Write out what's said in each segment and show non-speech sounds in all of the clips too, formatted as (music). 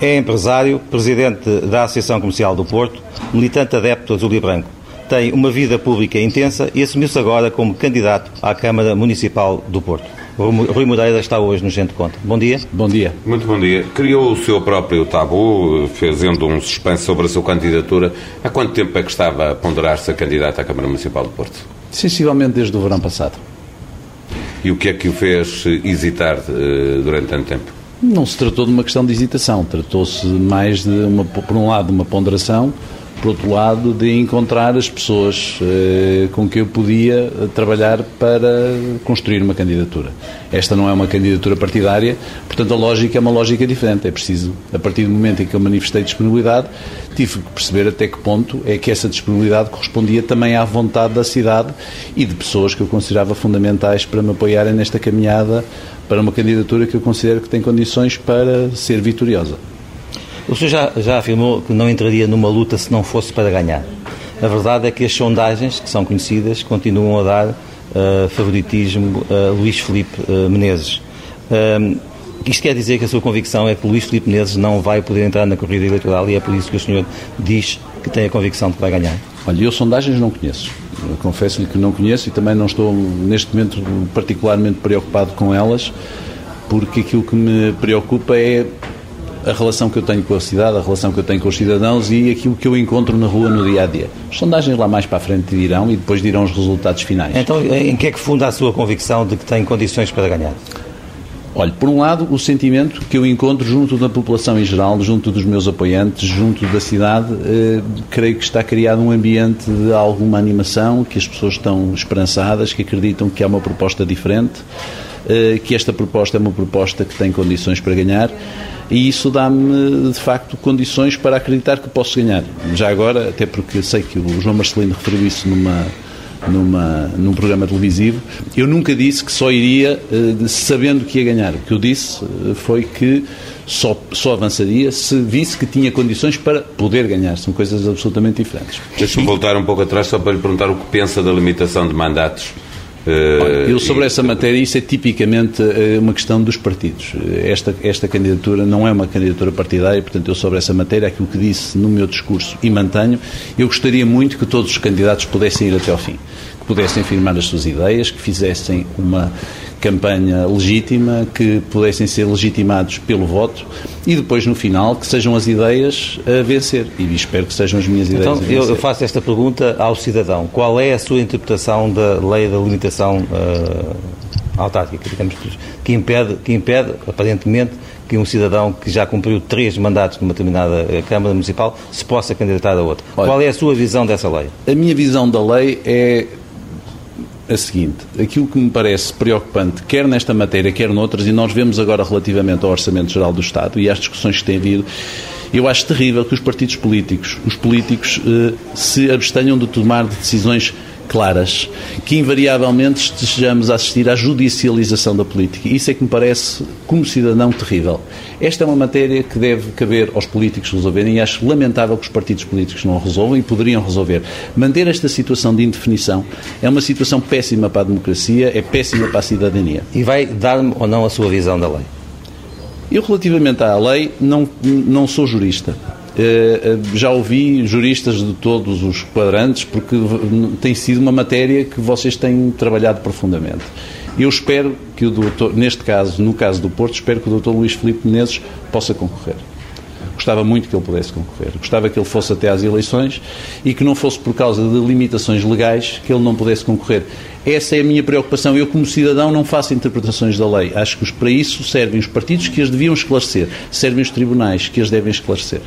É empresário, presidente da Associação Comercial do Porto, militante adepto azul e branco. Tem uma vida pública intensa e assumiu-se agora como candidato à Câmara Municipal do Porto. Rui Moreira está hoje no Gente Conta. Bom dia. Bom dia. Muito bom dia. Criou o seu próprio tabu, fazendo um suspense sobre a sua candidatura. Há quanto tempo é que estava a ponderar-se a candidato à Câmara Municipal do Porto? Sensivelmente desde o verão passado. E o que é que o fez hesitar uh, durante tanto tempo? Não se tratou de uma questão de hesitação, tratou-se mais de, uma, por um lado, uma ponderação, por outro lado, de encontrar as pessoas eh, com que eu podia trabalhar para construir uma candidatura. Esta não é uma candidatura partidária, portanto, a lógica é uma lógica diferente. É preciso, a partir do momento em que eu manifestei disponibilidade, tive que perceber até que ponto é que essa disponibilidade correspondia também à vontade da cidade e de pessoas que eu considerava fundamentais para me apoiarem nesta caminhada para uma candidatura que eu considero que tem condições para ser vitoriosa. O senhor já, já afirmou que não entraria numa luta se não fosse para ganhar. A verdade é que as sondagens, que são conhecidas, continuam a dar uh, favoritismo a Luís Felipe uh, Menezes. Uh, isto quer dizer que a sua convicção é que Luís Felipe Menezes não vai poder entrar na corrida eleitoral e é por isso que o senhor diz que tem a convicção de que vai ganhar? Olha, eu sondagens não conheço. Confesso-lhe que não conheço e também não estou, neste momento, particularmente preocupado com elas, porque aquilo que me preocupa é a relação que eu tenho com a cidade, a relação que eu tenho com os cidadãos e aquilo que eu encontro na rua no dia a dia. As sondagens lá mais para a frente dirão e depois dirão os resultados finais. Então, em que é que funda a sua convicção de que tem condições para ganhar? Olha, por um lado, o sentimento que eu encontro junto da população em geral, junto dos meus apoiantes, junto da cidade, eh, creio que está criado um ambiente de alguma animação, que as pessoas estão esperançadas, que acreditam que há uma proposta diferente, eh, que esta proposta é uma proposta que tem condições para ganhar e isso dá-me, de facto, condições para acreditar que posso ganhar. Já agora, até porque sei que o João Marcelino referiu isso numa numa, num programa televisivo, eu nunca disse que só iria uh, sabendo que ia ganhar. O que eu disse uh, foi que só, só avançaria se visse que tinha condições para poder ganhar. São coisas absolutamente diferentes. Deixa-me voltar um pouco atrás só para lhe perguntar o que pensa da limitação de mandatos eu sobre essa matéria, isso é tipicamente eh, uma questão dos partidos. Esta, esta candidatura não é uma candidatura partidária, portanto, eu sobre essa matéria, aquilo que disse no meu discurso e mantenho, eu gostaria muito que todos os candidatos pudessem ir até ao fim, que pudessem afirmar as suas ideias, que fizessem uma campanha legítima, que pudessem ser legitimados pelo voto e depois, no final, que sejam as ideias a vencer. E espero que sejam as minhas ideias então, a vencer. Eu faço esta pergunta ao cidadão. Qual é a sua interpretação da lei da limitação uh, autárquica, digamos, que impede, que impede, aparentemente, que um cidadão que já cumpriu três mandatos numa determinada eh, Câmara Municipal se possa candidatar a outra. Olha, Qual é a sua visão dessa lei? A minha visão da lei é a seguinte: aquilo que me parece preocupante, quer nesta matéria, quer noutras, e nós vemos agora relativamente ao Orçamento Geral do Estado e às discussões que têm havido, eu acho terrível que os partidos políticos, os políticos, eh, se abstenham de tomar decisões claras, que invariavelmente estejamos a assistir à judicialização da política. Isso é que me parece, como cidadão, terrível. Esta é uma matéria que deve caber aos políticos resolverem e acho lamentável que os partidos políticos não resolvam e poderiam resolver. Manter esta situação de indefinição é uma situação péssima para a democracia, é péssima para a cidadania. E vai dar-me ou não a sua visão da lei? Eu, relativamente à lei, não, não sou jurista. Eh, eh, já ouvi juristas de todos os quadrantes, porque tem sido uma matéria que vocês têm trabalhado profundamente. Eu espero que o doutor, neste caso, no caso do Porto, espero que o doutor Luís Filipe Menezes possa concorrer. Gostava muito que ele pudesse concorrer. Gostava que ele fosse até às eleições e que não fosse por causa de limitações legais que ele não pudesse concorrer. Essa é a minha preocupação. Eu, como cidadão, não faço interpretações da lei. Acho que para isso servem os partidos que as deviam esclarecer, servem os tribunais que as devem esclarecer.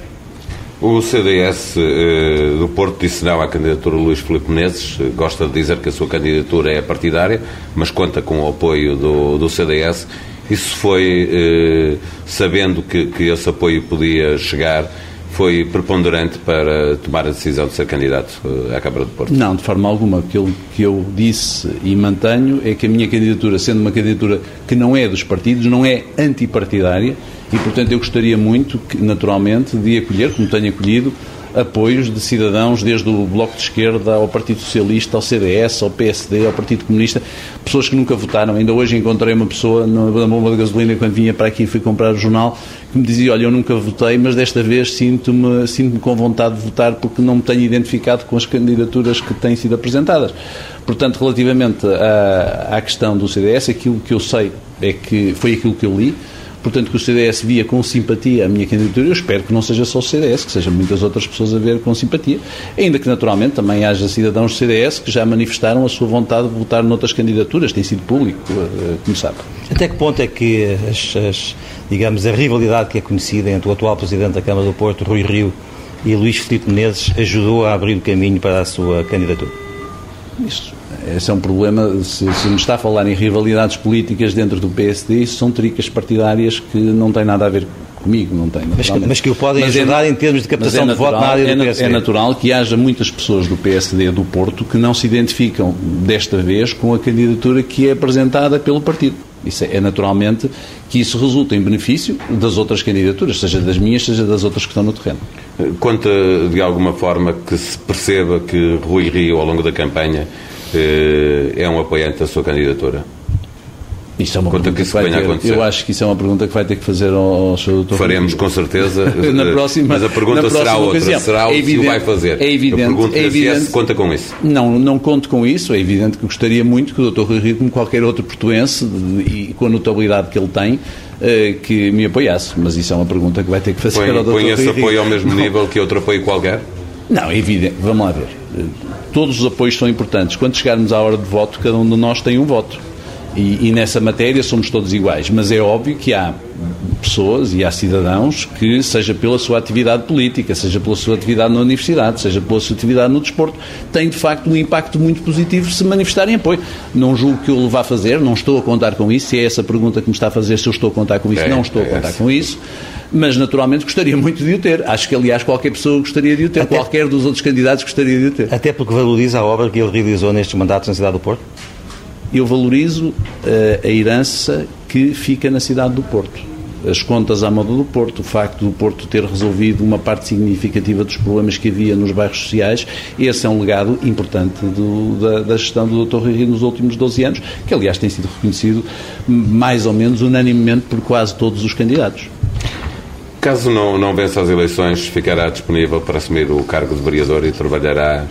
O CDS eh, do Porto disse não à candidatura Luís Filipe Menezes. Gosta de dizer que a sua candidatura é partidária, mas conta com o apoio do, do CDS. Isso foi eh, sabendo que, que esse apoio podia chegar foi preponderante para tomar a decisão de ser candidato eh, à Câmara de Porto? Não, de forma alguma. Aquilo que eu disse e mantenho é que a minha candidatura, sendo uma candidatura que não é dos partidos, não é antipartidária e, portanto, eu gostaria muito, que, naturalmente, de acolher, como tenho acolhido, apoios de cidadãos, desde o Bloco de Esquerda ao Partido Socialista, ao CDS, ao PSD, ao Partido Comunista, pessoas que nunca votaram. Ainda hoje encontrei uma pessoa na bomba de gasolina quando vinha para aqui e fui comprar o jornal que me dizia, olha, eu nunca votei, mas desta vez sinto-me sinto com vontade de votar porque não me tenho identificado com as candidaturas que têm sido apresentadas. Portanto, relativamente à, à questão do CDS, aquilo que eu sei é que foi aquilo que eu li, portanto, que o CDS via com simpatia a minha candidatura. Eu espero que não seja só o CDS, que sejam muitas outras pessoas a ver com simpatia, ainda que naturalmente também haja cidadãos do CDS que já manifestaram a sua vontade de votar noutras candidaturas, tem sido público, eh, como sabe. Até que ponto é que, as, as, digamos, a rivalidade que é conhecida entre o atual Presidente da Câmara do Porto, Rui Rio, e Luís Filipe Menezes ajudou a abrir o caminho para a sua candidatura? Isso esse é um problema. Se, se, me está a falar em rivalidades políticas dentro do PSD, isso são tricas partidárias que não têm nada a ver comigo, não tem. Mas que, mas que o podem mas é ajudar é, em termos de captação é natural, de voto na área do PSD. É natural que haja muitas pessoas do PSD do Porto que não se identificam desta vez com a candidatura que é apresentada pelo partido. Isso é, é naturalmente que isso resulta em benefício das outras candidaturas, seja das minhas, seja das outras que estão no terreno. Conta de alguma forma que se perceba que Rui Rio, ao longo da campanha, é um apoiante da sua candidatura? Isso é uma Conta pergunta que, que vai ter, Eu acho que isso é uma pergunta que vai ter que fazer ao, ao Sr. doutor. Faremos com certeza. (laughs) na próxima, mas a pergunta será outra. Ocasião. Será é evidente, se o vai fazer. É evidente. é evidente se conta com isso. Não, não conto com isso. É evidente que gostaria muito que o Dr. Rui Rio, como qualquer outro portuense, e com a notabilidade que ele tem, eh, que me apoiasse. Mas isso é uma pergunta que vai ter que fazer põe, ao Dr. Põe esse apoio ao mesmo nível que outro apoio qualquer? Não, é evidente. Vamos lá ver todos os apoios são importantes. Quando chegarmos à hora de voto, cada um de nós tem um voto. E, e, nessa matéria somos todos iguais. Mas é óbvio que há pessoas e há cidadãos que, seja pela sua atividade política, seja pela sua atividade na universidade, seja pela sua atividade no desporto, têm de facto um impacto muito positivo se manifestarem apoio. Não julgo que eu o vá fazer, não estou a contar com isso. Se é essa pergunta que me está a fazer, se eu estou a contar com isso, é, não estou a é contar é com isso mas naturalmente gostaria muito de o ter. Acho que, aliás, qualquer pessoa gostaria de o ter, Até qualquer dos outros candidatos gostaria de o ter. Até porque valoriza a obra que ele realizou nestes mandatos na cidade do Porto? Eu valorizo uh, a herança que fica na cidade do Porto. As contas à moda do Porto, o facto do Porto ter resolvido uma parte significativa dos problemas que havia nos bairros sociais, esse é um legado importante do, da, da, gestão do Dr. Rui nos últimos 12 anos, que aliás tem sido reconhecido mais ou menos unanimemente por quase todos os candidatos. Caso não, não vença as eleições, ficará disponível para assumir o cargo de vereador e trabalhará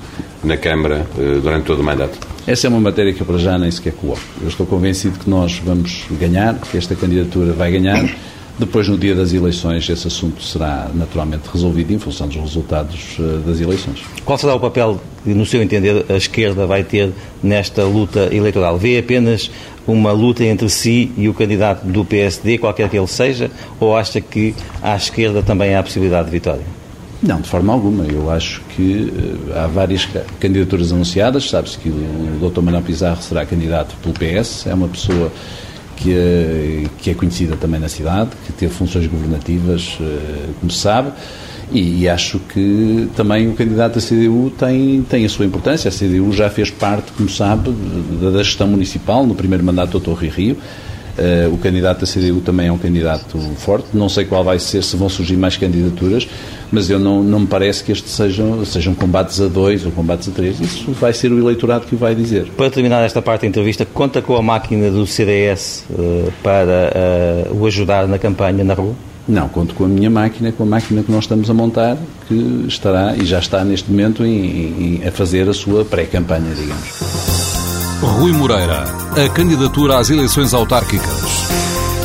na Câmara eh, durante todo o mandato? Essa é uma matéria que eu para já nem sequer coloco. Eu estou convencido que nós vamos ganhar, que esta candidatura vai ganhar. Depois, no dia das eleições, esse assunto será naturalmente resolvido em função dos resultados eh, das eleições. Qual será o papel que, no seu entender, a esquerda vai ter nesta luta eleitoral? Vê apenas uma luta entre si e o candidato do PSD, qualquer que ele seja, ou acha que à esquerda também há a possibilidade de vitória? Não, de forma alguma. Eu acho que uh, há várias candidaturas anunciadas. Sabe-se que o Dr. Manuel Pizarro será candidato pelo PS. É uma pessoa que é, que é conhecida também na cidade, que teve funções governativas, uh, como se sabe. E, e, acho que também o candidato da CDU tem, tem a sua importância. A CDU já fez parte, como sabe, da, da gestão municipal no primeiro mandato do Dr. Rio Rio. Uh, o candidato da CDU também é um candidato forte. Não sei qual vai ser, se vão surgir mais candidaturas, mas eu não, não me parece que estes sejam, sejam combates a dois ou combates a três. Isso vai ser o eleitorado que o vai dizer. Para terminar esta parte da entrevista, conta com a máquina do CDS uh, para uh, o ajudar na campanha na rua? Não, conto com a minha máquina, com a máquina que nós estamos a montar, que estará e já está neste momento em, em, a fazer a sua pré-campanha, digamos. Rui Moreira, a candidatura às eleições autárquicas.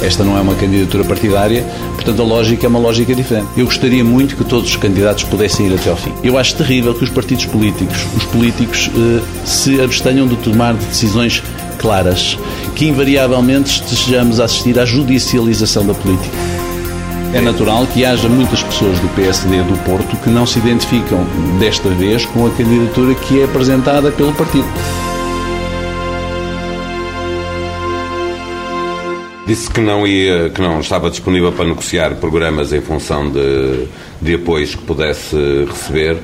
Esta não é uma candidatura partidária, portanto a lógica é uma lógica diferente. Eu gostaria muito que todos os candidatos pudessem ir até ao fim. Eu acho terrível que os partidos políticos, os políticos, eh, se abstenham de tomar decisões claras, que invariavelmente estejamos a assistir à judicialização da política. É natural que haja muitas pessoas do PSD do Porto que não se identificam desta vez com a candidatura que é apresentada pelo partido. Disse que não, ia, que não estava disponível para negociar programas em função de, de apoios que pudesse receber.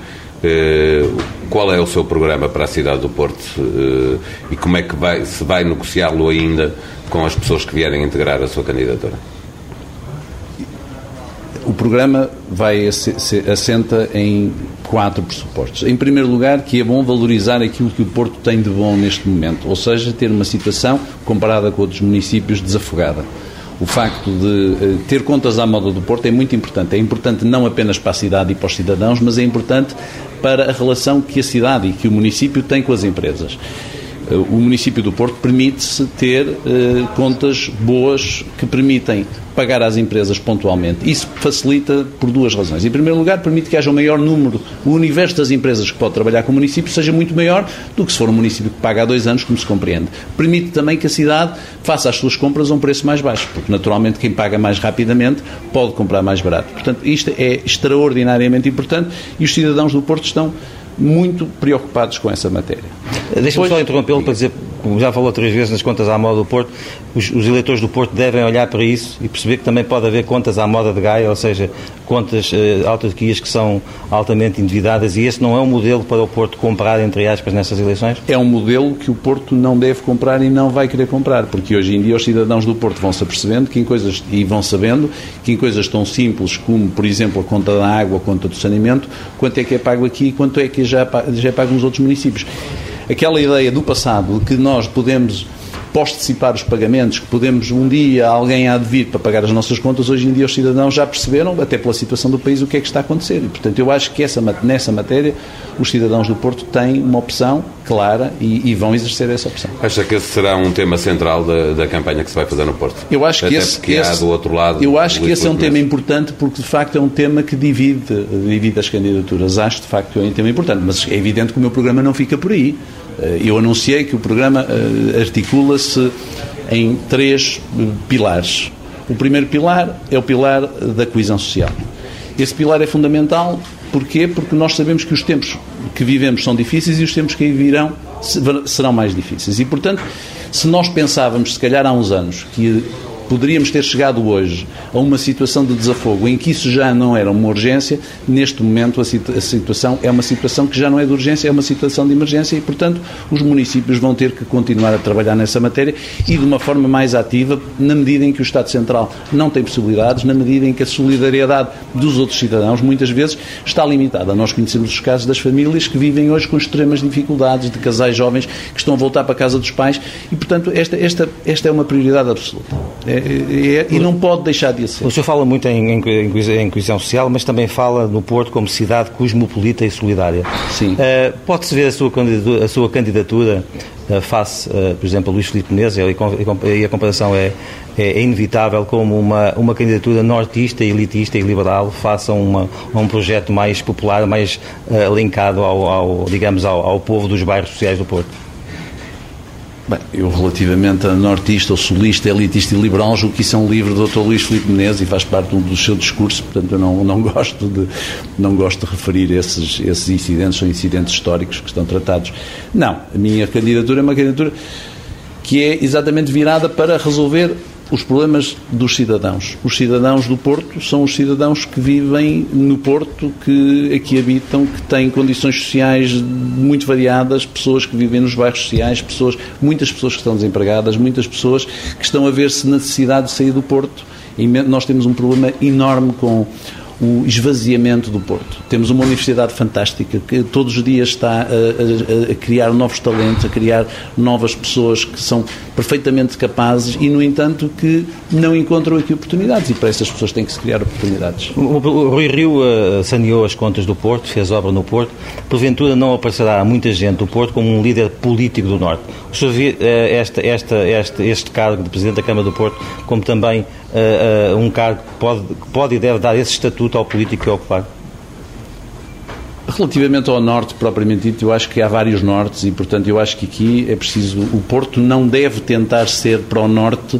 Eh, qual é o seu programa para a cidade do Porto eh, e como é que vai, se vai negociá-lo ainda com as pessoas que vierem integrar a sua candidatura? Programa vai assenta em quatro pressupostos. Em primeiro lugar, que é bom valorizar aquilo que o Porto tem de bom neste momento, ou seja, ter uma situação comparada com outros municípios desafogada. O facto de eh, ter contas à moda do Porto é muito importante. É importante não apenas para a cidade e para os cidadãos, mas é importante para a relação que a cidade e que o município tem com as empresas. Eh, o município do Porto permite-se ter eh, contas boas que permitem pagar às empresas pontualmente. Isso facilita por duas razões. Em primeiro lugar, permite que haja um maior número, o universo das empresas que pode trabalhar com o município seja muito maior do que se for um município que paga há dois anos, como se compreende. Permite também que a cidade faça as suas compras a um preço mais baixo, porque naturalmente quem paga mais rapidamente pode comprar mais barato. Portanto, isto é extraordinariamente importante e os cidadãos do Porto estão muito preocupados com essa matéria. Deixa-me só interrompê-lo para dizer, como já falou três vezes nas contas à moda do Porto, os, os, eleitores do Porto devem olhar para isso e perceber que também pode haver contas à moda de Gaia, ou seja, contas, eh, autarquias que são altamente endividadas e esse não é um modelo para o Porto comprar, entre aspas, nessas eleições? É um modelo que o Porto não deve comprar e não vai querer comprar, porque hoje em dia os cidadãos do Porto vão se apercebendo que em coisas, e vão sabendo que em coisas tão simples como, por exemplo, a conta da água, a conta do saneamento, quanto é que é pago aqui e quanto é que já, já é pago nos outros municípios aquela ideia do passado de que nós podemos postecipar os pagamentos, que podemos um dia alguém há de vir para pagar as nossas contas, hoje em dia os cidadãos já perceberam, até pela situação do país, o que é que está a acontecer. E, portanto, eu acho que essa, nessa matéria os cidadãos do Porto têm uma opção clara e, e, vão exercer essa opção. Acha que esse será um tema central da, da campanha que se vai fazer no Porto? Eu acho Até que esse, porque esse, há do outro lado. Eu acho que esse é um tema importante porque de facto é um tema que divide, divide as candidaturas. Acho de facto que é um tema importante, mas é evidente que o meu programa não fica por aí. Eh, eu anunciei que o programa eh, articula-se em três eh, pilares. O primeiro pilar é o pilar da coesão social. Esse pilar é fundamental, porquê? Porque nós sabemos que os tempos que vivemos são difíceis e os tempos que aí virão serão mais difíceis. E, portanto, se nós pensávamos, se calhar há uns anos, que poderíamos ter chegado hoje a uma situação de desafogo em que isso já não era uma urgência, neste momento a, situação é uma situação que já não é de urgência, é uma situação de emergência e, portanto, os municípios vão ter que continuar a trabalhar nessa matéria e de uma forma mais ativa, na medida em que o Estado Central não tem possibilidades, na medida em que a solidariedade dos outros cidadãos muitas vezes está limitada. Nós conhecemos os casos das famílias que vivem hoje com extremas dificuldades, de casais jovens que estão a voltar para a casa dos pais e, portanto, esta, esta, esta é uma prioridade absoluta. É, é, é, e não pode deixar de ser. O senhor fala muito em, em, em, coesão social, mas também fala no Porto como cidade cosmopolita e solidária. Sim. Uh, Pode-se ver a sua candidatura, a sua candidatura uh, face, uh, por exemplo, a Luís Filipe Menezes, e a comparação é, é, é, inevitável, como uma, uma candidatura nortista, elitista e liberal face a, uma, a um projeto mais popular, mais linkado ao, ao digamos, ao, ao povo dos bairros sociais do Porto. Bem, eu relativamente a nortista, ou solista, elitista e liberal, julgo que isso é um livro do Dr. Luís Filipe Menezes e faz parte do seu discurso, portanto eu não, não, (laughs) gosto, de, não gosto de referir esses, esses incidentes, são incidentes históricos que estão tratados. Não, a minha candidatura é uma candidatura que é exatamente virada para resolver os problemas dos cidadãos. Os cidadãos do Porto são os cidadãos que vivem no Porto, que aqui habitam, que têm condições sociais muito variadas, pessoas que vivem nos bairros sociais, pessoas, muitas pessoas que estão desempregadas, muitas pessoas que estão a ver-se na necessidade de sair do Porto. E nós temos um problema enorme com o esvaziamento do Porto. Temos uma universidade fantástica que todos os dias está a, a, a, criar novos talentos, a criar novas pessoas que são perfeitamente capazes e, no entanto, que não encontram aqui oportunidades e para essas pessoas tem que se criar oportunidades. O, Rui Rio uh, saneou as contas do Porto, fez obra no Porto. Porventura não aparecerá muita gente do Porto como um líder político do Norte. O senhor vê uh, esta, esta, este, este cargo de Presidente da Câmara do Porto como também uh, um cargo que pode, que pode e deve dar esse estatuto ao político que ocupar? Relativamente ao norte, propriamente dito, eu acho que há vários nortes e, portanto, eu acho que aqui é preciso. O Porto não deve tentar ser para o norte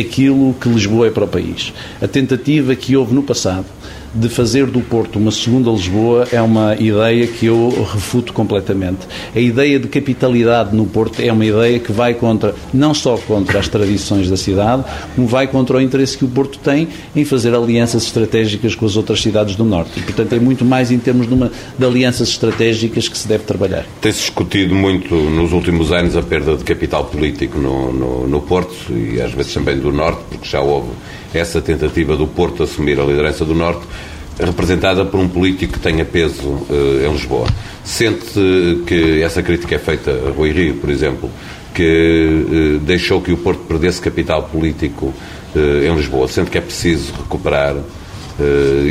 aquilo que Lisboa é para o país. A tentativa que houve no passado de fazer do Porto uma segunda Lisboa é uma ideia que eu refuto completamente. A ideia de capitalidade no Porto é uma ideia que vai contra, não só contra as tradições da cidade, como vai contra o interesse que o Porto tem em fazer alianças estratégicas com as outras cidades do Norte. E, portanto, é muito mais em termos de, uma, de alianças estratégicas que se deve trabalhar. Tem-se discutido muito nos últimos anos a perda de capital político no, no, no Porto e às vezes também do Norte, porque já houve essa tentativa do Porto assumir a liderança do Norte, representada por um político que tenha peso uh, em Lisboa. Sente que essa crítica é feita a Rui Rio, por exemplo, que uh, deixou que o Porto perdesse capital político uh, em Lisboa. Sente que é preciso recuperar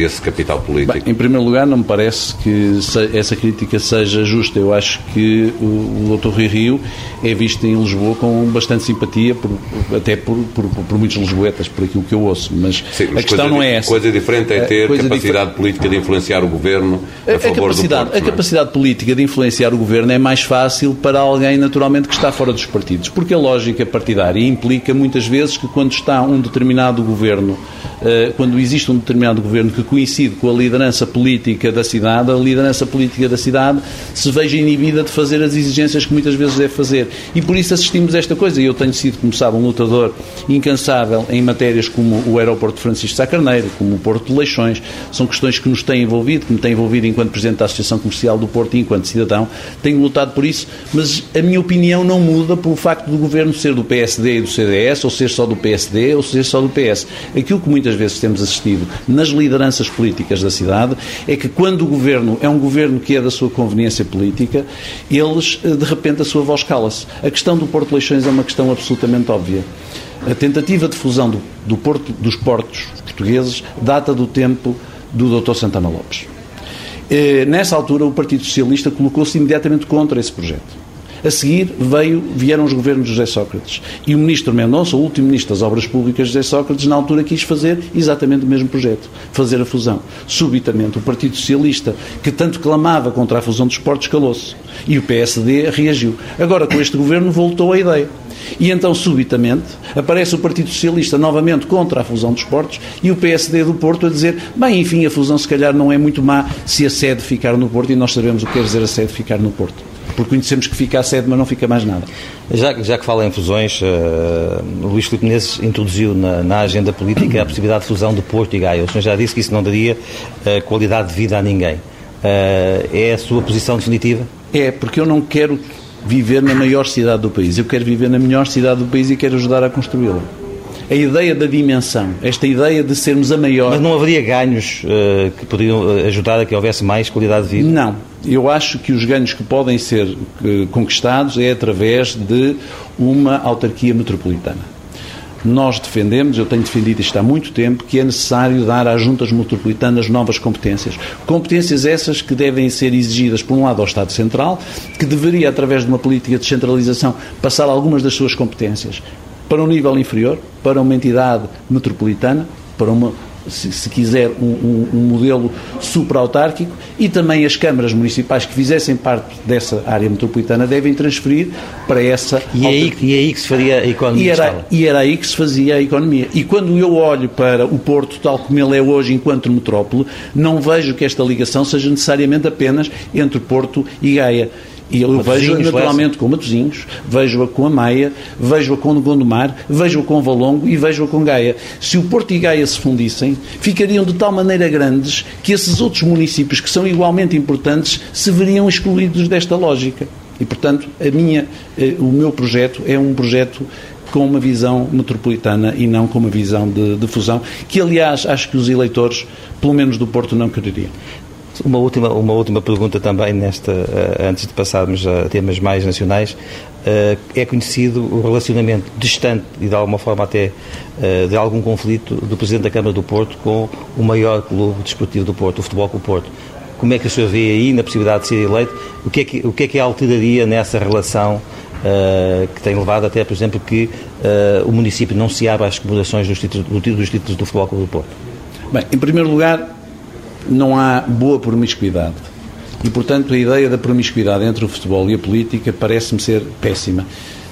esse capital político? Bem, em primeiro lugar, não me parece que essa crítica seja justa. Eu acho que o, o Dr. Rui Rio é visto em Lisboa com bastante simpatia, por, até por, por, por, muitos lisboetas, por aquilo que eu ouço. Mas, Sim, mas a questão não é essa. Coisa diferente é ter capacidade política de influenciar o governo a, a favor capacidade, do Porto, A capacidade política de influenciar o governo é mais fácil para alguém, naturalmente, que está fora dos partidos. Porque a lógica partidária implica, muitas vezes, que quando está um determinado governo, uh, quando existe um determinado determinado governo que coincide com a liderança política da cidade, a liderança política da cidade se veja inibida de fazer as exigências que muitas vezes deve fazer. E por isso assistimos a esta coisa. E eu tenho sido, como sabe, um lutador incansável em matérias como o aeroporto de Francisco Sá Carneiro, como o Porto de Leixões. São questões que nos têm envolvido, que me têm envolvido enquanto Presidente da Associação Comercial do Porto e enquanto cidadão. Tenho lutado por isso, mas a minha opinião não muda pelo facto do governo ser do PSD e do CDS, ou ser só do PSD, ou ser só do PS. Aquilo que muitas vezes temos assistido na nas lideranças políticas da cidade é que quando o governo é um governo que é da sua conveniência política, eles, eh, de repente, a sua voz cala-se. A questão do Porto Leixões é uma questão absolutamente óbvia. A tentativa de fusão do, do porto, dos portos portugueses data do tempo do Dr. Santana Lopes. E, eh, nessa altura, o Partido Socialista colocou-se imediatamente contra esse projeto. A seguir veio, vieram os governos de José Sócrates. E o ministro Mendonça, o último ministro das Obras Públicas, José Sócrates, na altura quis fazer exatamente o mesmo projeto, fazer a fusão. Subitamente, o Partido Socialista, que tanto clamava contra a fusão dos portos, calou-se. E o PSD reagiu. Agora, com este governo, voltou a ideia. E então, subitamente, aparece o Partido Socialista novamente contra a fusão dos portos e o PSD do Porto a dizer: bem, enfim, a fusão se calhar não é muito má se a sede ficar no Porto e nós sabemos o que quer dizer a sede ficar no Porto porque conhecemos que fica a sede, mas não fica mais nada. Já, já que fala em fusões, uh, Luís Filipe Menezes introduziu na, na, agenda política a possibilidade de fusão de Porto e Gaia. O senhor já disse que isso não daria uh, qualidade de vida a ninguém. Uh, é a sua posição definitiva? É, porque eu não quero viver na maior cidade do país. Eu quero viver na melhor cidade do país e quero ajudar a construí-la a ideia da dimensão, esta ideia de sermos a maior. Mas não haveria ganhos uh, que poderiam eh, ajudar a que houvesse mais qualidade de vida? Não. Eu acho que os ganhos que podem ser uh, conquistados é através de uma autarquia metropolitana. Nós defendemos, eu tenho defendido isto há muito tempo, que é necessário dar às juntas metropolitanas novas competências. Competências essas que devem ser exigidas, por um lado, ao Estado Central, que deveria, através de uma política de centralização, passar algumas das suas competências para um nível inferior, para uma entidade metropolitana, para uma, se, se quiser, um, um, um modelo supra-autárquico e também as câmaras municipais que fizessem parte dessa área metropolitana devem transferir para essa. E é aí, e é aí que se faria a economia. E era, e era aí que se fazia a economia. E quando eu olho para o Porto tal como ele é hoje enquanto metrópole, não vejo que esta ligação seja necessariamente apenas entre Porto e Gaia. E eu vejo naturalmente com Matosinhos, vejo-a com a Maia, vejo-a com Gondomar, vejo-a com Valongo e vejo-a com Gaia. Se o Porto e Gaia se fundissem, ficariam de tal maneira grandes que esses outros municípios, que são igualmente importantes, se veriam excluídos desta lógica. E, portanto, a minha, eh, o meu projeto é um projeto com uma visão metropolitana e não com uma visão de, de, fusão, que aliás acho que os eleitores, pelo menos do Porto, não quereriam. Uma última, uma última pergunta também, nesta, uh, antes de passarmos a temas mais nacionais. Uh, é conhecido o relacionamento distante e de alguma forma até uh, de algum conflito do Presidente da Câmara do Porto com o maior clube desportivo do Porto, o Futebol Clube Porto. Como é que o senhor vê aí na possibilidade de ser eleito? O que é que, o que, é que alteraria nessa relação Uh, que tem levado até, por exemplo, que uh, o município não se abra às comemorações dos títulos, dos títulos do Futebol Clube do Porto? Bem, em primeiro lugar, não há boa promiscuidade. E, portanto, a ideia da promiscuidade entre o futebol e a política parece-me ser péssima.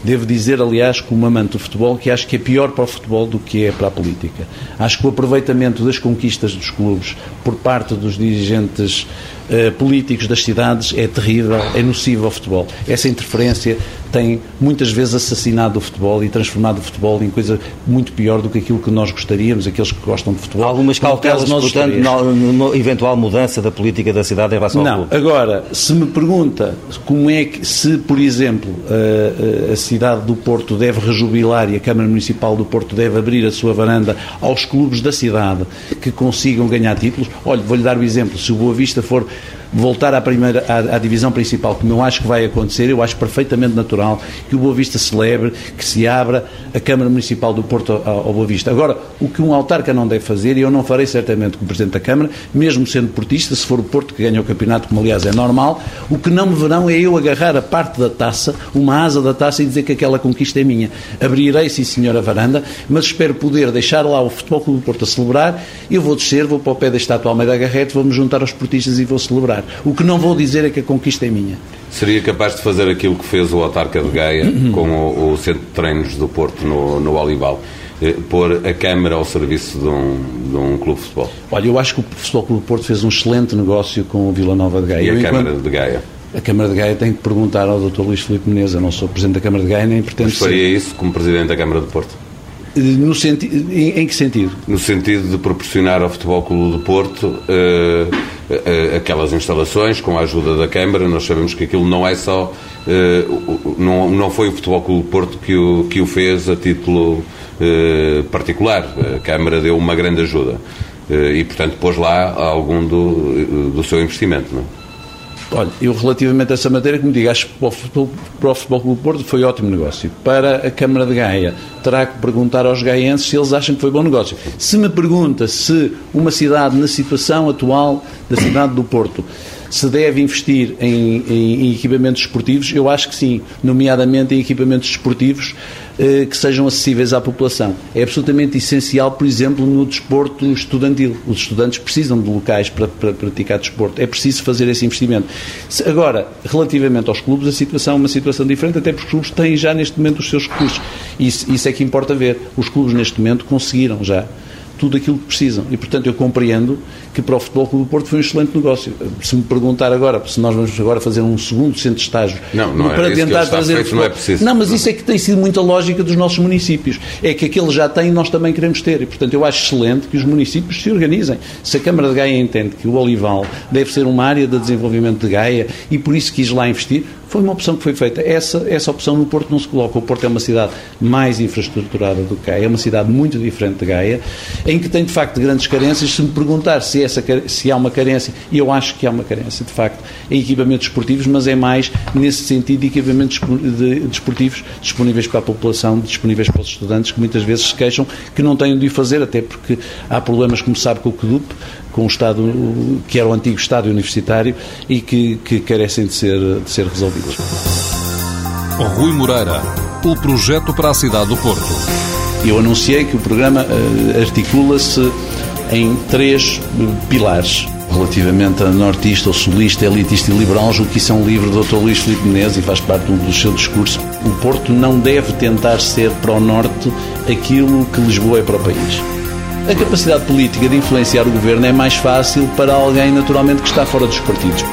Devo dizer, aliás, como amante do futebol, que acho que é pior para o futebol do que é para a política. Acho que o aproveitamento das conquistas dos clubes por parte dos dirigentes eh, políticos das cidades é terrível, é nocivo ao futebol. Essa interferência tem muitas vezes assassinado o futebol e transformado o futebol em coisa muito pior do que aquilo que nós gostaríamos, aqueles que gostam de futebol. Algumas cautelas, portanto, numa eventual mudança da política da cidade em relação Não, ao clube? agora, se me pergunta como é que, se, por exemplo, a, a cidade do Porto deve rejubilar e a Câmara Municipal do Porto deve abrir a sua varanda aos clubes da cidade que consigam ganhar títulos, olha, vou-lhe dar o exemplo, se o Boa Vista for voltar à, primeira, à, à, divisão principal, como eu acho que vai acontecer, eu acho perfeitamente natural que o Boa Vista celebre, que se abra a Câmara Municipal do Porto ao, ao Boa Vista. Agora, o que um autarca não deve fazer, e eu não farei certamente como Presidente da Câmara, mesmo sendo portista, se for o Porto que ganha o campeonato, como aliás é normal, o que não me verão é eu agarrar a parte da taça, uma asa da taça e dizer que aquela conquista é minha. Abrirei, sim senhor, a varanda, mas espero poder deixar lá o Futebol Clube do Porto a celebrar, eu vou descer, vou para o pé da estátua Almeida Garrete, vou-me juntar aos portistas e vou celebrar. O que não vou dizer é que a conquista é minha. Seria capaz de fazer aquilo que fez o Autarca de Gaia (clears throat) com o, o, Centro de Treinos do Porto no, no Olival? Eh, pôr a Câmara ao serviço de um, de um clube de futebol? Olha, eu acho que o Futebol Clube do Porto fez um excelente negócio com o Vila Nova de Gaia. E a eu, Câmara enquanto... de Gaia? A Câmara de Gaia tem que perguntar ao Dr. Luís Filipe Menezes, eu não sou Presidente da Câmara de Gaia, nem pretendo Mas faria ser. isso como Presidente da Câmara de Porto? No senti em, em, que sentido? No sentido de proporcionar ao Futebol Clube do Porto uh, aquelas instalações com a ajuda da Câmara. Nós sabemos que aquilo não é só. Uh, não, não foi o Futebol Clube Porto que o, que o fez a título particular. A Câmara deu uma grande ajuda. e, portanto, pôs lá algum do, do seu investimento. Não é? Olha, eu relativamente a essa matéria, como digo, acho que para o Futebol, para Clube Porto foi ótimo negócio. Para a Câmara de Gaia, terá que perguntar aos gaienses se eles acham que foi bom negócio. Se me pergunta se uma cidade, na situação atual da cidade do Porto, se deve investir em, em, em equipamentos esportivos, eu acho que sim, nomeadamente em equipamentos esportivos que sejam acessíveis à população. É absolutamente essencial, por exemplo, no desporto estudantil. Os estudantes precisam de locais para, para praticar desporto. É preciso fazer esse investimento. Agora, relativamente aos clubes, a situação é uma situação diferente, até porque os clubes têm já neste momento os seus recursos. Isso, isso é que importa ver. Os clubes neste momento conseguiram já tudo aquilo que precisam. E, portanto, eu compreendo que para o Futebol Clube do Porto foi um excelente negócio. Se me perguntar agora, se nós vamos agora fazer um segundo centro de estágio não, não para é tentar trazer feito, não é preciso. Não, mas isso é que tem sido muita lógica dos nossos municípios. É que aquele já tem e nós também queremos ter. E, portanto, eu acho excelente que os municípios se organizem. Se a Câmara de Gaia entende que o Olival deve ser uma área de desenvolvimento de Gaia e por isso quis lá investir, foi uma opção que foi feita. Essa, essa opção no Porto não se coloca. O Porto é uma cidade mais infraestruturada do que Gaia, é uma cidade muito diferente de Gaia, em que tem de facto grandes carências. Se me perguntar se, essa, se há uma carência, e eu acho que há uma carência, de facto, em equipamentos esportivos, mas é mais nesse sentido de equipamentos desportivos disponíveis para a população, disponíveis para os estudantes, que muitas vezes se queixam que não têm de o fazer, até porque há problemas, como sabe, com o CDUP, com o Estado, que era o antigo Estádio Universitário e que, que carecem de ser, de ser resolvidos. Rui Moreira, o projeto para a cidade do Porto. Eu anunciei que o programa uh, articula-se em três uh, pilares. Relativamente a nortista ou sulista, elitista e liberal, julgo que isso é um livro do Dr. Luís Filipe Menezes e faz parte do seu discurso. O Porto não deve tentar ser para o norte aquilo que Lisboa é para o país. A capacidade política de influenciar o governo é mais fácil para alguém, naturalmente, que está fora dos partidos.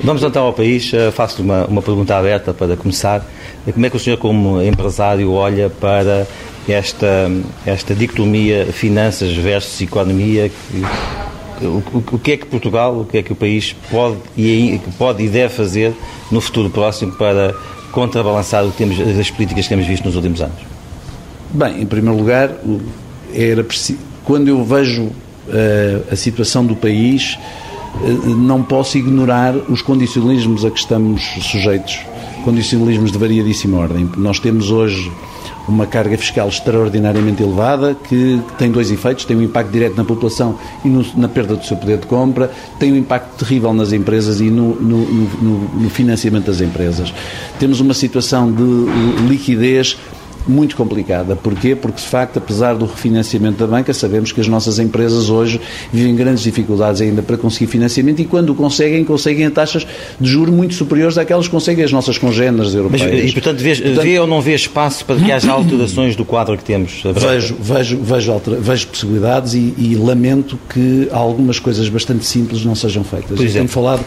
Vamos então ao país. Eh, faço uma, uma pergunta aberta para começar. Como é que o senhor, como empresário, olha para esta, esta dicotomia finanças versus economia? O, o, que é que Portugal, o que é que o país pode e, pode e deve fazer no futuro próximo para contrabalançar o que temos, as políticas que temos visto nos últimos anos? Bem, em primeiro lugar, era quando eu vejo uh, a situação do país, uh, não posso ignorar os condicionalismos a que estamos sujeitos, condicionalismos de variadíssima ordem. Nós temos hoje uma carga fiscal extraordinariamente elevada que tem dois efeitos, tem um impacto direto na população e no, na perda do seu poder de compra, tem um impacto terrível nas empresas e no, no, no financiamento das empresas. Temos uma situação de liquidez muito complicada. Porquê? Porque, de facto, apesar do refinanciamento da banca, sabemos que as nossas empresas hoje vivem grandes dificuldades ainda para conseguir financiamento e, quando o conseguem, conseguem a taxas de juros muito superiores àquelas que conseguem as nossas congêneres europeias. Mas, e, portanto, vê, portanto, vê ou não vê espaço para que haja alterações do quadro que temos? Vejo, vejo, vejo, altera, vejo possibilidades e, e, lamento que algumas coisas bastante simples não sejam feitas. Por exemplo, tenho falado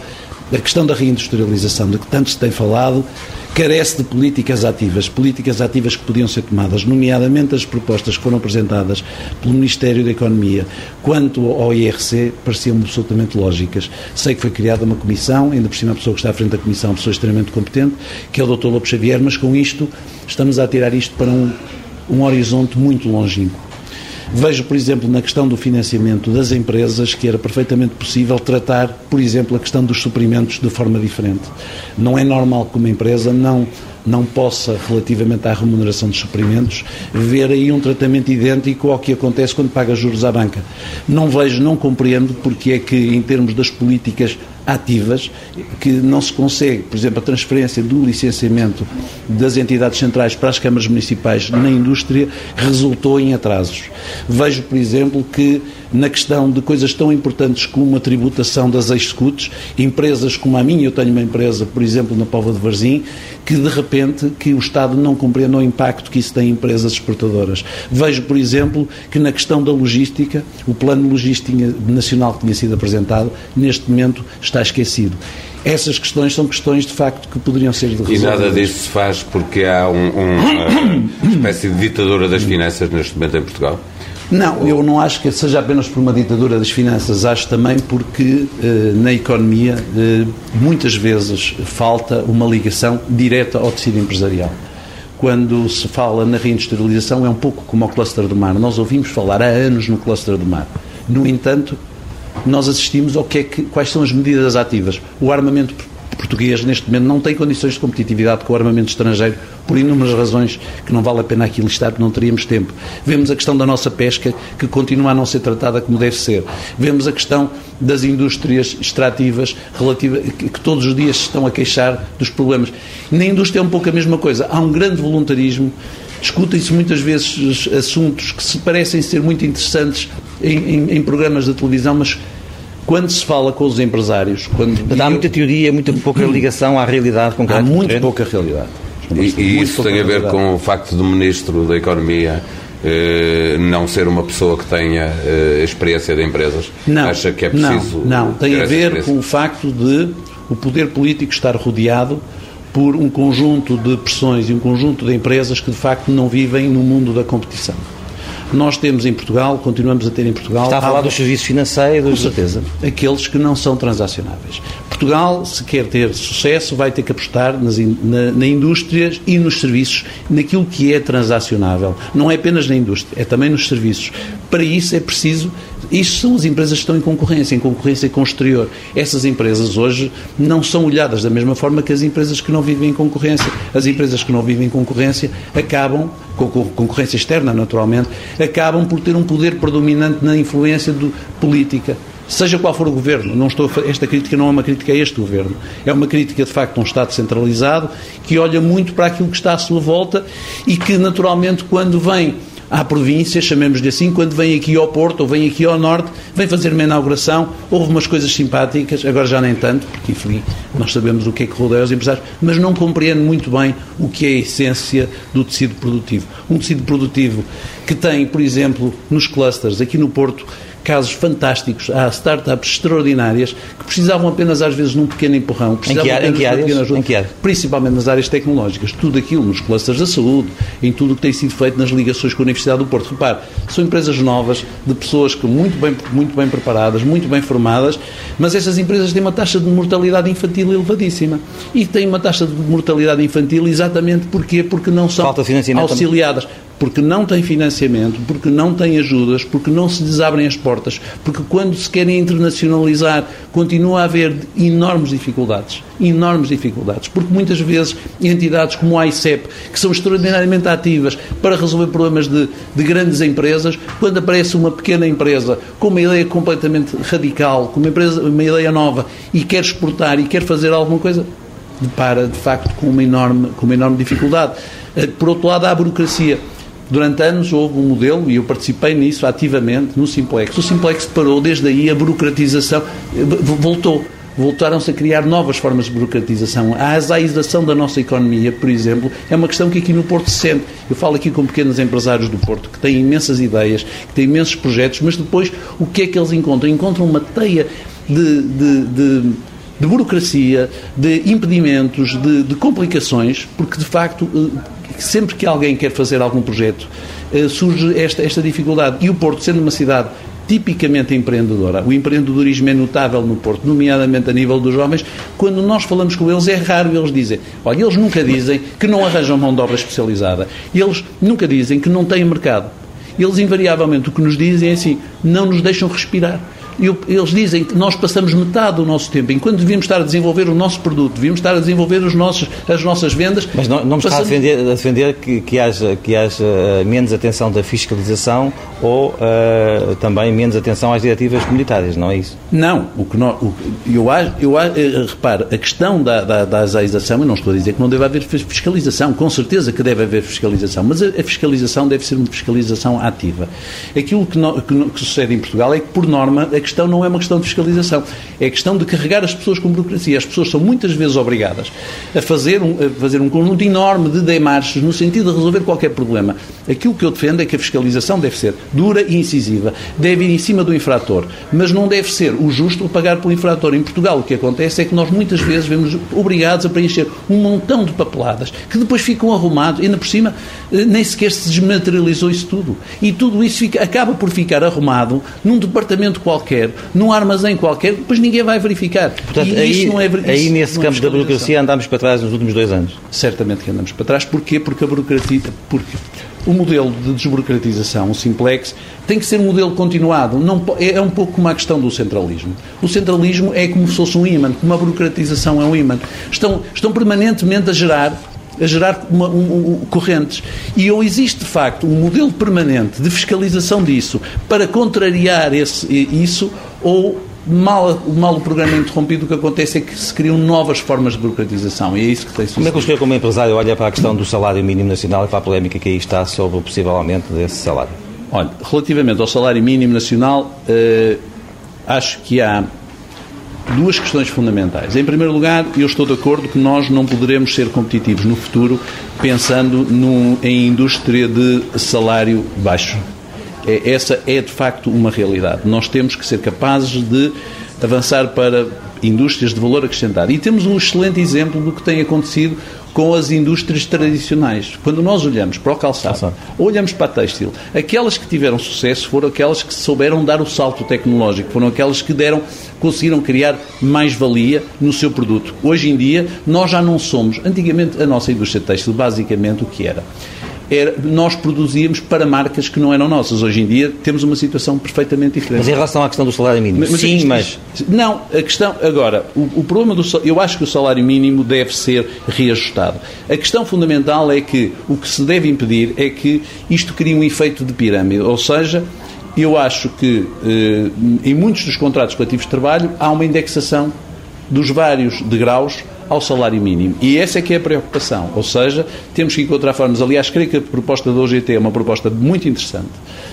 a questão da reindustrialização, de que tanto se tem falado, carece de políticas ativas, políticas ativas que podiam ser tomadas, nomeadamente as propostas que foram apresentadas pelo Ministério da Economia quanto ao IRC pareciam absolutamente lógicas. Sei que foi criada uma comissão, ainda por cima a pessoa que está à frente da comissão, uma pessoa extremamente competente, que é o Dr. Lopes Xavier, mas com isto estamos a tirar isto para um, um horizonte muito longínquo. Vejo, por exemplo, na questão do financiamento das empresas que era perfeitamente possível tratar, por exemplo, a questão dos suprimentos de forma diferente. Não é normal que uma empresa não não possa, relativamente à remuneração dos suprimentos, ver aí um tratamento idêntico ao que acontece quando paga juros à banca. Não vejo, não compreendo porque é que, em termos das políticas ativas, que não se consegue, por exemplo, a transferência do licenciamento das entidades centrais para as câmaras municipais na indústria resultou em atrasos. Vejo, por exemplo, que na questão de coisas tão importantes como a tributação das executes, empresas como a minha, eu tenho uma empresa, por exemplo, na Pova de Varzim, que de repente que o Estado não compreende o impacto que isso tem em empresas exportadoras. Vejo, por exemplo, que na questão da logística, o plano de logística nacional que tinha sido apresentado, neste momento está esquecido essas questões são questões de facto que poderiam ser resolvidas. E nada disso se faz porque há um, um, (coughs) uma espécie de ditadura das finanças neste momento em Portugal? Não, eu não acho que seja apenas por uma ditadura das finanças, acho também porque eh, na economia eh, muitas vezes falta uma ligação direta ao tecido empresarial. Quando se fala na reindustrialização é um pouco como o cluster do mar. Nós ouvimos falar há anos no cluster do mar. No entanto, nós assistimos ao que é que, quais são as medidas ativas. O armamento português, neste momento, não tem condições de competitividade com o armamento estrangeiro, por inúmeras razões que não vale a pena aqui listar, porque não teríamos tempo. Vemos a questão da nossa pesca, que continua a não ser tratada como deve ser. Vemos a questão das indústrias extrativas, relativa, que todos os dias se estão a queixar dos problemas. Na indústria é um pouco a mesma coisa. Há um grande voluntarismo discutem-se muitas vezes assuntos que se parecem ser muito interessantes em, em, em, programas de televisão, mas quando se fala com os empresários. Quando há muita teoria, muita pouca ligação à realidade concreta. Há muito pouca realidade. E, e isso tem a ver realidade. com o facto do Ministro da Economia eh, não ser uma pessoa que tenha eh, experiência de empresas? Não. Acha que é preciso. Não, não. tem a ver com o facto de o poder político estar rodeado por um conjunto de pressões e um conjunto de empresas que de facto não vivem no mundo da competição. Nós temos em Portugal, continuamos a ter em Portugal. Está a falar dos serviços financeiros? Com certeza. Aqueles que não são transacionáveis. Portugal, se quer ter sucesso, vai ter que apostar nas, na, na indústria e nos serviços, naquilo que é transacionável. Não é apenas na indústria, é também nos serviços. Para isso é preciso. Isto são as empresas que estão em concorrência, em concorrência com o exterior. Essas empresas hoje não são olhadas da mesma forma que as empresas que não vivem em concorrência. As empresas que não vivem em concorrência acabam, com concorrência externa naturalmente, acabam por ter um poder predominante na influência do, política seja qual for o governo. Não estou esta crítica não é uma crítica a este governo. É uma crítica, de facto, a um Estado centralizado que olha muito para aquilo que está à sua volta e que, naturalmente, quando vem à província, chamemos-lhe assim, quando vem aqui ao Porto ou vem aqui ao Norte, vem fazer uma inauguração, houve umas coisas simpáticas, agora já nem tanto, porque enfim, nós sabemos o que é que rodeia os empresários, mas não compreende muito bem o que é a essência do tecido produtivo. Um tecido produtivo que tem, por exemplo, nos clusters, aqui no Porto, casos fantásticos, há startups extraordinárias que precisavam apenas às vezes de um pequeno empurrão, precisavam em que, em que áreas? Ajuda, em que áreas? principalmente nas áreas tecnológicas, tudo aquilo nos clusters da saúde, em tudo o que tem sido feito nas ligações com a Universidade do Porto. Repare, são empresas novas, de pessoas que muito bem, muito bem preparadas, muito bem formadas, mas essas empresas têm uma taxa de mortalidade infantil elevadíssima. E têm uma taxa de mortalidade infantil exatamente porquê? Porque não são auxiliadas porque não têm financiamento, porque não têm ajudas, porque não se lhes abrem as portas, porque quando se querem internacionalizar continua a haver enormes dificuldades. Enormes dificuldades. Porque muitas vezes entidades como a ICEP, que são extraordinariamente ativas para resolver problemas de, de grandes empresas, quando aparece uma pequena empresa com uma ideia completamente radical, com uma, empresa, uma ideia nova e quer exportar e quer fazer alguma coisa, depara, de facto, com uma enorme, com uma enorme dificuldade. Eh, por outro lado, há a burocracia. Durante anos houve um modelo, e eu participei nisso ativamente, no Simplex. O Simplex parou, desde aí a burocratização voltou voltaram-se a criar novas formas de burocratização. A azaização da nossa economia, por exemplo, é uma questão que aqui no Porto se sente. Eu falo aqui com pequenos empresários do Porto que têm imensas ideias, que têm imensos projetos, mas depois o que é que eles encontram? Encontram uma teia de, de, de, de burocracia, de impedimentos, de, de complicações, porque de facto eh, sempre que alguém quer fazer algum projeto, eh, surge esta, esta dificuldade. E o Porto, sendo uma cidade tipicamente empreendedora. O empreendedorismo é notável no Porto, nomeadamente a nível dos jovens. Quando nós falamos com eles, é raro eles dizem. Olha, eles nunca dizem que não arranjam mão de obra especializada. Eles nunca dizem que não têm mercado. Eles, invariavelmente, o que nos dizem é assim: não nos deixam respirar eles dizem que nós passamos metade do nosso tempo, enquanto devíamos estar a desenvolver o nosso produto, devíamos estar a desenvolver os nossos, as nossas vendas. Mas não, não me está a defender, a defender que, que, haja, que haja eh, menos atenção da fiscalização ou uh, também menos atenção às diretivas comunitárias, não é isso? Não. O que nós, o, eu, acho, eu eh, repare, a questão da, da, da não estou a dizer que não deve haver fiscalização, com certeza que deve haver fiscalização, mas a, a fiscalização deve ser uma fiscalização ativa. Aquilo que, no, que, que sucede em Portugal é que, por norma, a questão não é uma questão de fiscalização, é a questão de carregar as pessoas com burocracia. As pessoas são muitas vezes obrigadas a fazer um, a fazer um conjunto enorme de demarches no sentido de resolver qualquer problema. Aquilo que eu defendo é que a fiscalização deve ser dura e incisiva, deve ir em cima do infrator, mas não deve ser o justo pagar pelo infrator. Em Portugal o que acontece é que nós muitas vezes vemos obrigados a preencher um montão de papeladas que depois ficam arrumados, ainda por cima eh, nem sequer se desmaterializou isso tudo. E tudo isso fica, acaba por ficar arrumado num departamento qualquer qualquer, num armazém qualquer, depois ninguém vai verificar. Portanto, e aí, não é, aí nesse campo é da burocracia andámos para trás nos últimos dois anos. Certamente que andamos para trás. Porquê? Porque a burocracia. Porque o modelo de desburocratização, o simplex, tem que ser um modelo continuado. Não, é, é um pouco como a questão do centralismo. O centralismo é como se fosse um imã, como a burocratização é um imã. Estão, estão permanentemente a gerar a gerar uma, um, um, correntes. E ou existe, de facto, um modelo permanente de fiscalização disso para contrariar esse, isso, ou mal, mal o programa é interrompido, o que acontece é que se criam novas formas de burocratização. E é isso que tem sucedido. Como é que o senhor, como empresário, olha para a questão do salário mínimo nacional e para a polémica que aí está sobre o possível aumento desse salário? Olha, relativamente ao salário mínimo nacional, eh, acho que há duas questões fundamentais. Em primeiro lugar, eu estou de acordo que nós não poderemos ser competitivos no futuro pensando em indústria de salário baixo. É, essa é de facto uma realidade. Nós temos que ser capazes de avançar para indústrias de valor acrescentado. E temos um excelente exemplo do que tem acontecido com as indústrias tradicionais. Quando nós olhamos para o calçado, ou olhamos para a têxtil, aquelas que tiveram sucesso foram aquelas que souberam dar o salto tecnológico, foram aquelas que deram, conseguiram criar mais valia no seu produto. Hoje em dia, nós já não somos. Antigamente, a nossa indústria têxtil, basicamente, o que era? Era, nós produzíamos para marcas que não eram nossas. Hoje em dia temos uma situação perfeitamente diferente. Mas em relação à questão do salário mínimo, mas, sim, mas... Não, a questão, agora, o, o problema do eu acho que o salário mínimo deve ser reajustado. A questão fundamental é que o que se deve impedir é que isto crie um efeito de pirâmide, ou seja, eu acho que eh, em muitos dos contratos coletivos de trabalho há uma indexação dos vários degraus ao salário mínimo. E essa é que é a preocupação. Ou seja, temos que encontrar formas. Aliás, creio que a proposta da OGT é uma proposta muito interessante,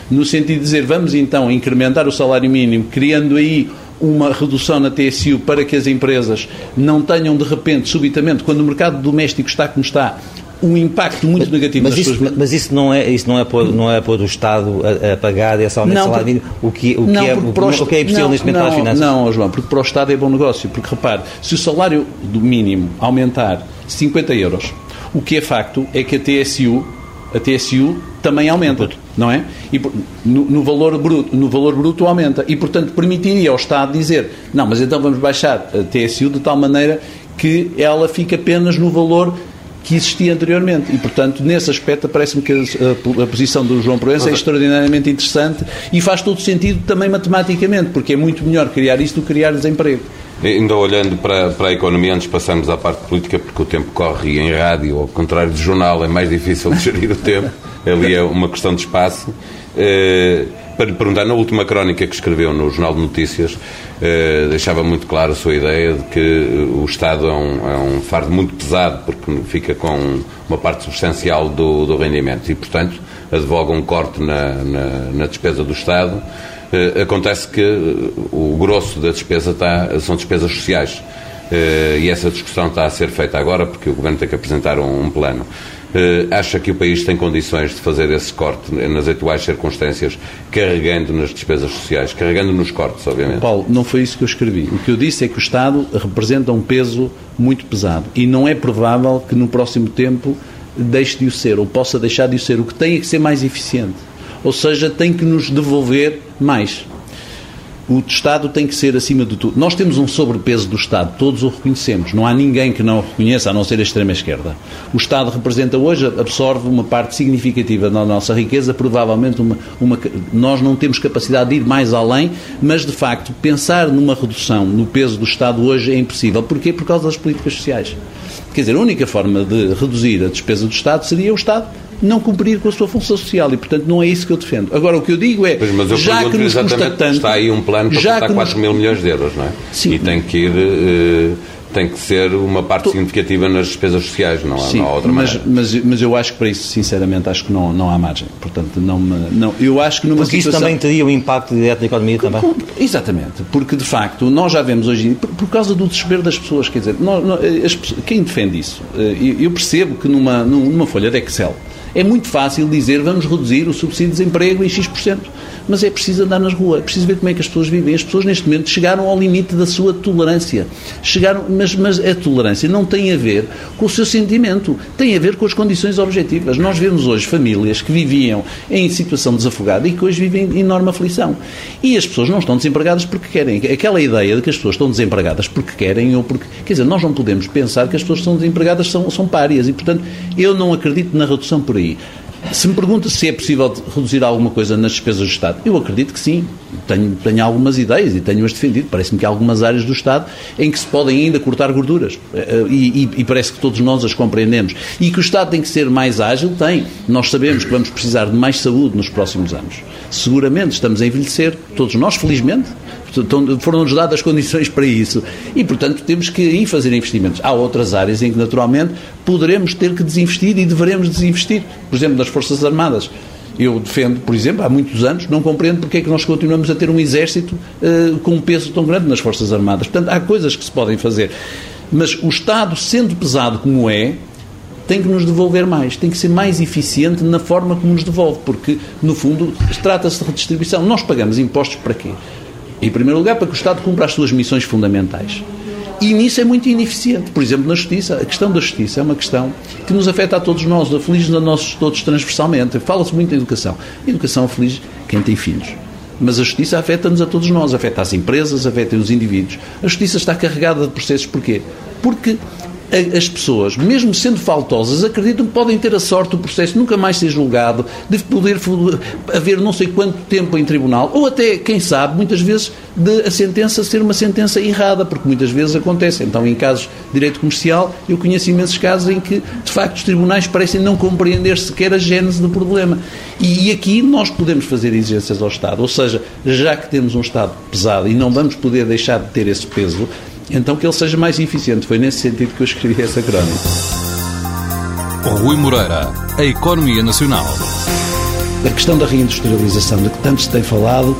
no sentido de dizer, vamos então incrementar o salário mínimo, criando aí uma redução na TSU para que as empresas não tenham de repente, subitamente, quando o mercado doméstico está como está, um impacto muito mas, negativo mas isso, suas... Mas isso não é, isso não é, pôr, não é pôr o Estado a, a pagar esse aumento não, salário o que, o, não, que é, o, o, que é impossível não, neste momento para as finanças? Não, João, porque para o Estado é bom negócio. Porque repare, se o salário do mínimo aumentar 50 euros, o que é facto é que a TSU, a TSU também aumenta, não é? E no, no, valor bruto, no valor bruto aumenta e, portanto, permitiria ao Estado dizer, não, mas então vamos baixar a TSU de tal maneira que ela fique apenas no valor que existia anteriormente. E, portanto, nesse aspecto, parece-me que a, a, posição do João Proença é extraordinariamente interessante e faz todo sentido também matematicamente, porque é muito melhor criar isto do que criar desemprego. Ainda olhando para, para a economia, antes passamos à parte política, porque o tempo corre e em rádio, ao contrário de jornal, é mais difícil de gerir o tempo. (laughs) Ali é uma questão de espaço. Eh, para lhe perguntar, na última crónica que escreveu no Jornal de Notícias, eh, deixava muito claro a sua ideia de que o Estado é um, é um fardo muito pesado, porque fica com uma parte substancial do, do rendimento e, portanto, advoga um corte na, na, na despesa do Estado. Eh, acontece que o grosso da despesa está, são despesas sociais. e essa discussão está a ser feita agora porque o Governo tem que apresentar um, um plano. Uh, acha que o país tem condições de fazer esse corte nas atuais circunstâncias, carregando nas despesas sociais, carregando nos cortes, obviamente? Paulo, não foi isso que eu escrevi. O que eu disse é que o Estado representa um peso muito pesado e não é provável que no próximo tempo deixe de o ser ou possa deixar de o ser. O que tem é que ser mais eficiente. Ou seja, tem que nos devolver mais o Estado tem que ser acima de tudo. Nós temos um sobrepeso do Estado, todos o reconhecemos. Não há ninguém que não o reconheça, a não ser a extrema-esquerda. O Estado representa hoje, absorve uma parte significativa da nossa riqueza, provavelmente uma, uma, nós não temos capacidade de ir mais além, mas de facto pensar numa redução no peso do Estado hoje é impossível. Porquê? Por causa das políticas sociais. Quer dizer, a única forma de reduzir a despesa do Estado seria o Estado não cumprir com a sua função social e, portanto, não é isso que eu defendo. Agora, o que eu digo é, pois, mas eu já que nos custa tanto... Está aí um plano para custar 4 nos... mil milhões de euros, não é? Sim. E tem que ir... Uh, tem que ser uma parte significativa nas despesas sociais, não há, Sim, não há outra mas, maneira. Mas, mas eu acho que para isso, sinceramente, acho que não, não há margem. Portanto, não, não eu acho que numa porque situação... isso também teria um impacto direto na economia também? Exatamente, porque de facto nós já vemos hoje, por, por causa do desespero das pessoas, quer dizer, nós, nós, as, quem defende isso? Eh, eu percebo que numa, numa folha de Excel é muito fácil dizer vamos reduzir o subsídio de desemprego em X%, mas é preciso andar nas ruas, é preciso ver como é que as pessoas vivem. As pessoas neste momento chegaram ao limite da sua tolerância. Chegaram, mas, mas a tolerância não tem a ver com o seu sentimento, tem a ver com as condições objetivas. Nós vemos hoje famílias que viviam em situação desafogada e que hoje vivem em enorme aflição. E as pessoas não estão desempregadas porque querem. Aquela ideia de que as pessoas estão desempregadas porque querem ou porque. Quer dizer, nós não podemos pensar que as pessoas que estão desempregadas são, são párias e, portanto, eu não acredito na redução por aí. Se me pergunta se é possível reduzir alguma coisa nas despesas do Estado, eu acredito que sim. Tenho, tenho algumas ideias e tenho-as defendido. Parece-me que há algumas áreas do Estado em que se podem ainda cortar gorduras. Eh, e, e, e, parece que todos nós as compreendemos. E que o Estado tem que ser mais ágil, tem. Nós sabemos que vamos precisar de mais saúde nos próximos anos. Seguramente estamos a envelhecer, todos nós, felizmente, foram-nos dadas as condições para isso. E, portanto, temos que ir fazer investimentos. Há outras áreas em que, naturalmente, poderemos ter que desinvestir e deveremos desinvestir. Por exemplo, nas Forças Armadas. Eu defendo, por exemplo, há muitos anos, não compreendo porque é que nós continuamos a ter um exército uh, com um peso tão grande nas Forças Armadas. Portanto, há coisas que se podem fazer. Mas o Estado, sendo pesado como é, tem que nos devolver mais, tem que ser mais eficiente na forma como nos devolve, porque, no fundo, trata-se de redistribuição. Nós pagamos impostos para quê? Em primeiro lugar, para que o Estado cumpra as suas missões fundamentais. E nisso é muito ineficiente. Por exemplo, na justiça, a questão da justiça é uma questão que nos afeta a todos nós, aflige a nós todos transversalmente. Fala-se muito da educação. A educação aflige quem tem filhos. Mas a justiça afeta-nos a todos nós, afeta as empresas, afeta os indivíduos. A justiça está carregada de processos porquê? Porque as pessoas, mesmo sendo faltosas, acreditam que podem ter a sorte do processo nunca mais ser julgado, de poder haver não sei quanto tempo em tribunal, ou até, quem sabe, muitas vezes, de a sentença ser uma sentença errada, porque muitas vezes acontece. Então, em casos de direito comercial, eu conheço imensos casos em que, de facto, os tribunais parecem não compreender sequer a gênese do problema. E, e aqui nós podemos fazer exigências ao Estado, ou seja, já que temos um Estado pesado e não vamos poder deixar de ter esse peso, então que ele seja mais eficiente. Foi nesse sentido que eu escrevi essa crónica. Rui Moreira, a economia nacional. A questão da reindustrialização, de que tanto se tem falado,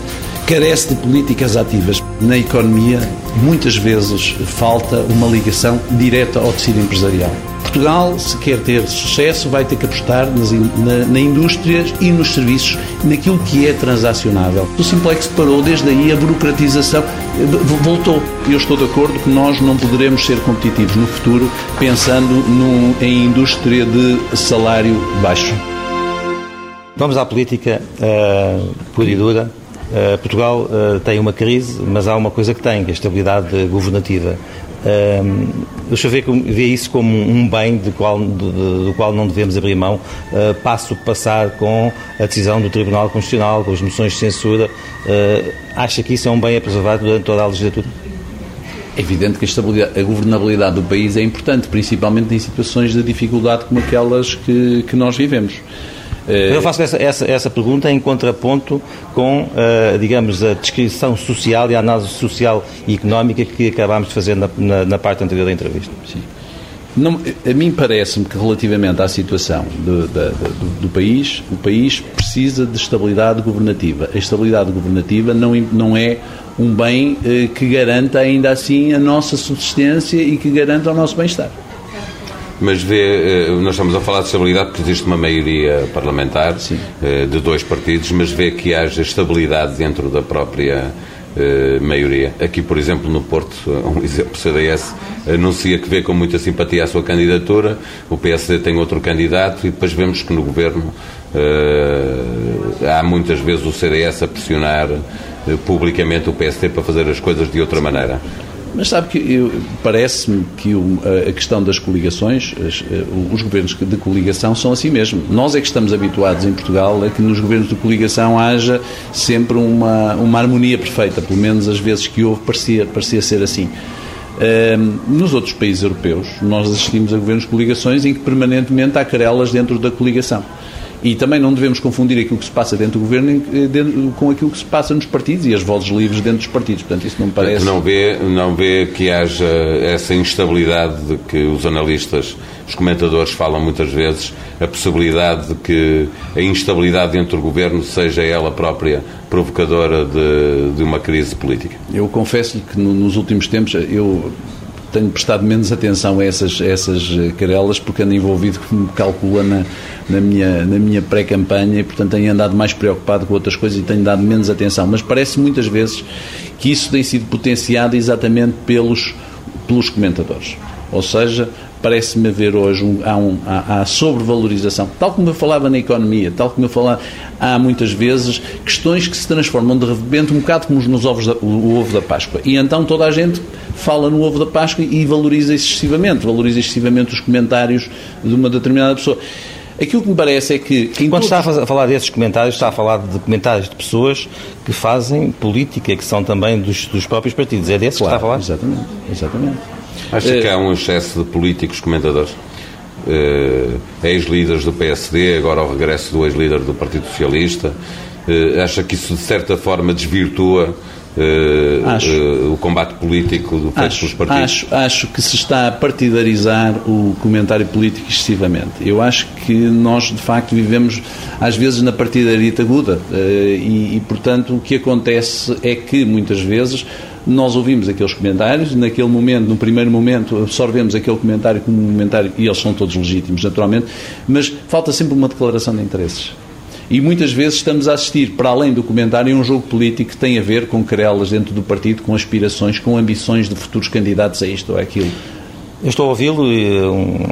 carece de políticas ativas. Na economia, muitas vezes falta uma ligação direta ao tecido empresarial. Portugal, se quer ter sucesso, vai ter que apostar nas, na, na indústria e nos serviços, naquilo que é transacionável. O Simplex parou, desde aí a burocratização voltou. Eu estou de acordo que nós não poderemos ser competitivos no futuro pensando em indústria de salário baixo. Vamos à política uh, pura e dura. Uh, Portugal uh, tem uma crise, mas há uma coisa que tem, que é a estabilidade governativa. Uh, o Xavier vê isso como um bem do qual, do, do qual não devemos abrir mão, uh, passo passar com a decisão do Tribunal Constitucional, com as moções de censura. Uh, acha que isso é um bem a preservar durante toda a legislatura? É evidente que a, a, governabilidade do país é importante, principalmente em situações de dificuldade como aquelas que, que nós vivemos. Eu faço essa, essa, essa, pergunta em contraponto com, uh, digamos, a descrição social e a análise social e económica que acabámos de fazer na, na, na parte anterior da entrevista. Sim. Não, a mim parece-me que relativamente à situação do, do, do, país, o país precisa de estabilidade governativa. A estabilidade governativa não, não é um bem eh, que garanta ainda assim a nossa subsistência e que garanta o nosso bem-estar. Mas vê, eh, nós estamos a falar de estabilidade porque existe uma maioria parlamentar Sim. Eh, de dois partidos, mas vê que haja estabilidade dentro da própria eh, maioria. Aqui, por exemplo, no Porto, (laughs) um exemplo, o CDS anuncia que vê com muita simpatia a sua candidatura, o PSD tem outro candidato e depois vemos que no governo há muitas vezes o CDS a pressionar publicamente o PSD para fazer as coisas de outra maneira. Mas sabe que parece-me que a questão das coligações, eh, os governos de coligação são assim mesmo. Nós é que estamos habituados em Portugal a que nos governos de coligação haja sempre uma, uma harmonia perfeita, pelo menos as vezes que houve parecia, parecia ser assim. nos outros países europeus, nós assistimos a governos de coligações em que permanentemente há querelas dentro da coligação. E também não devemos confundir aquilo que se passa dentro do governo eh, com aquilo que se passa nos partidos e as vozes livres dentro dos partidos. Portanto, isso não me parece. Não vê, não vê que haja essa instabilidade de que os analistas, os comentadores falam muitas vezes, a possibilidade de que a instabilidade dentro do governo seja ela própria provocadora de, de uma crise política? Eu confesso-lhe que nos últimos tempos eu tenho prestado menos atenção a essas, essas eh, querelas porque ando envolvido, como calcula, na, na minha, na minha pré-campanha e, portanto, tenho andado mais preocupado com outras coisas e tenho dado menos atenção. Mas parece muitas vezes que isso tem sido potenciado exatamente pelos, pelos comentadores. Ou seja, parece-me haver hoje um, há, um, há, há, sobrevalorização, tal como eu falava na economia, tal como eu falava, há muitas vezes questões que se transformam de repente um bocado como nos ovos da, o ovo da Páscoa. E então toda a gente fala no ovo da Páscoa e valoriza excessivamente, valoriza excessivamente os comentários de uma determinada pessoa. Aquilo que me parece é que. que Quando todos... está a falar desses comentários, está a falar de comentários de pessoas que fazem política, que são também dos, dos próprios partidos. É desses claro, que está a falar? Exatamente. exatamente. Acha que há um excesso de políticos comentadores? Uh, ex-líderes do PSD, agora o regresso do ex-líder do Partido Socialista. Uh, acha que isso, de certa forma, desvirtua uh, uh, o combate político do feito pelos partidos? Acho, acho que se está a partidarizar o comentário político excessivamente. Eu acho que nós, de facto, vivemos, às vezes, na partidarita aguda uh, e, e, portanto, o que acontece é que, muitas vezes, nós ouvimos aqueles comentários, naquele momento, no primeiro momento, absorvemos aquele comentário como um comentário, e eles são todos legítimos, naturalmente, mas falta sempre uma declaração de interesses. E muitas vezes estamos a assistir, para além do comentário, a um jogo político que tem a ver com querelas dentro do partido, com aspirações, com ambições de futuros candidatos a isto ou aquilo. Eu estou a ouvi-lo,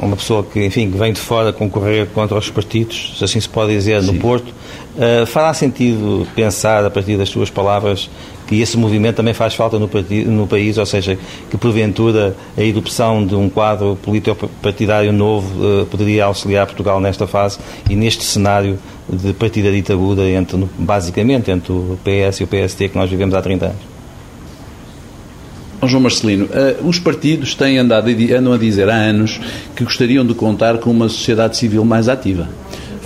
uma pessoa que, enfim, que vem de fora concorrer contra os partidos, se assim se pode dizer, Sim. no Porto. Uh, fará sentido pensar, a partir das suas palavras, que esse movimento também faz falta no, partido, no país, ou seja, que porventura a erupção de um quadro político-partidário novo uh, poderia auxiliar Portugal nesta fase e neste cenário de partida dita aguda entre, basicamente, entre o PS e o PST que nós vivemos há 30 anos. João Marcelino, uh, os partidos têm andado, andam a dizer há anos que gostariam de contar com uma sociedade civil mais ativa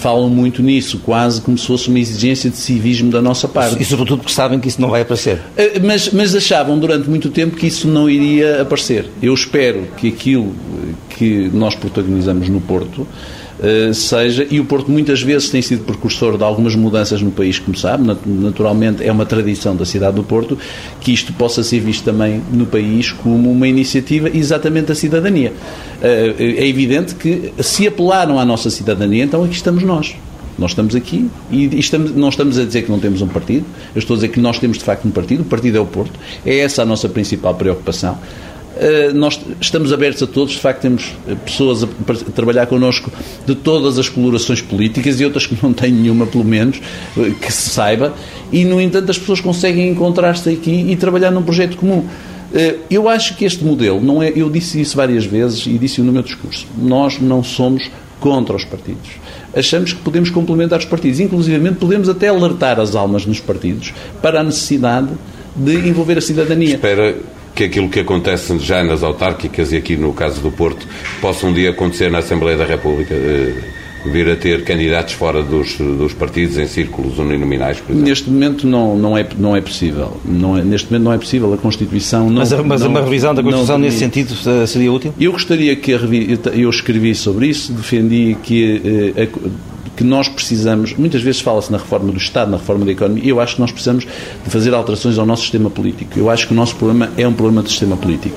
falam muito nisso, quase como se fosse uma exigência de civismo da nossa parte. E sobretudo porque sabem que isso não vai aparecer. Eh, mas, mas achavam durante muito tempo que isso não iria aparecer. Eu espero que aquilo que nós protagonizamos no Porto seja, e o Porto muitas vezes tem sido precursor de algumas mudanças no país, como sabe, naturalmente é uma tradição da cidade do Porto, que isto possa ser visto também no país como uma iniciativa exatamente da cidadania. Eh, é evidente que se apelaram à nossa cidadania, então aqui estamos nós. Nós estamos aqui e estamos, não estamos a dizer que não temos um partido, eu estou a dizer que nós temos de facto um partido, o partido é o Porto, é essa a nossa principal preocupação. Eh, nós estamos abertos a todos, de facto temos eh, pessoas a, trabalhar connosco de todas as colorações políticas e outras que não têm nenhuma, pelo menos, eh, que se saiba, e no entanto as pessoas conseguem encontrar-se aqui e trabalhar num projeto comum. Eu acho que este modelo, não é, eu disse isso várias vezes e disse no meu discurso, nós não somos contra os partidos. Achamos que podemos complementar os partidos, inclusivamente podemos até alertar as almas nos partidos para a necessidade de envolver a cidadania. Espera que aquilo que acontece já nas autárquicas e aqui no caso do Porto possa um dia acontecer na Assembleia da República? vir a ter candidatos fora dos, dos partidos em círculos uninominais, por exemplo? Neste momento não, não, é, não é possível. Não é, neste momento não é possível. A Constituição não. Mas, mas não, uma revisão da Constituição nesse sentido eh, seria útil? Eu gostaria que a, eu escrevi sobre isso, defendi que eh, a, que nós precisamos, muitas vezes fala-se na reforma do Estado, na reforma da economia, eu acho que nós precisamos de fazer alterações ao nosso sistema político. Eu acho que o nosso problema é um problema de sistema político.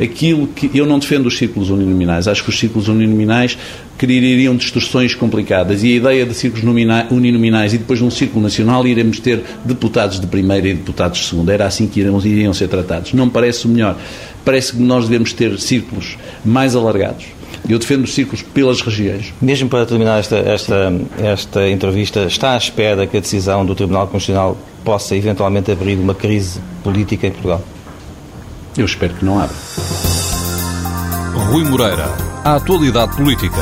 Aquilo que eu não defendo os círculos uninominais, acho que os círculos uninominais criariam distorções complicadas e a ideia de círculos uninominais e depois num círculo nacional iremos ter deputados de primeira e deputados de segunda, era assim que iriam ser tratados. Não parece o melhor. Parece que nós devemos ter círculos mais alargados eu defendo os ciclos pelas regiões. Mesmo para terminar esta, esta, esta entrevista, está à espera que a decisão do Tribunal Constitucional possa eventualmente abrir uma crise política em Portugal? Eu espero que não abra. Rui Moreira, a atualidade política.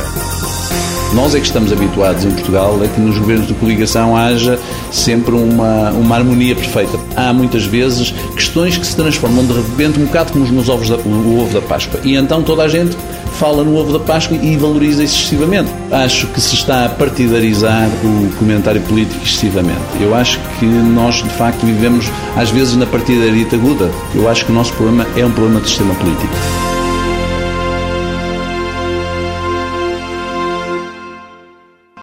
Nós é que estamos habituados em Portugal a que nos governos de coligação haja sempre uma, uma harmonia perfeita. Há muitas vezes questões que se transformam de repente um bocado como nos ovos da, o ovo da Páscoa. E então toda a gente fala no ovo da Páscoa e valoriza excessivamente. Acho que se está a partidarizar o comentário político excessivamente. Eu acho que nós, de facto, vivemos às vezes na partidarita aguda. Eu acho que o nosso problema é um problema de sistema político.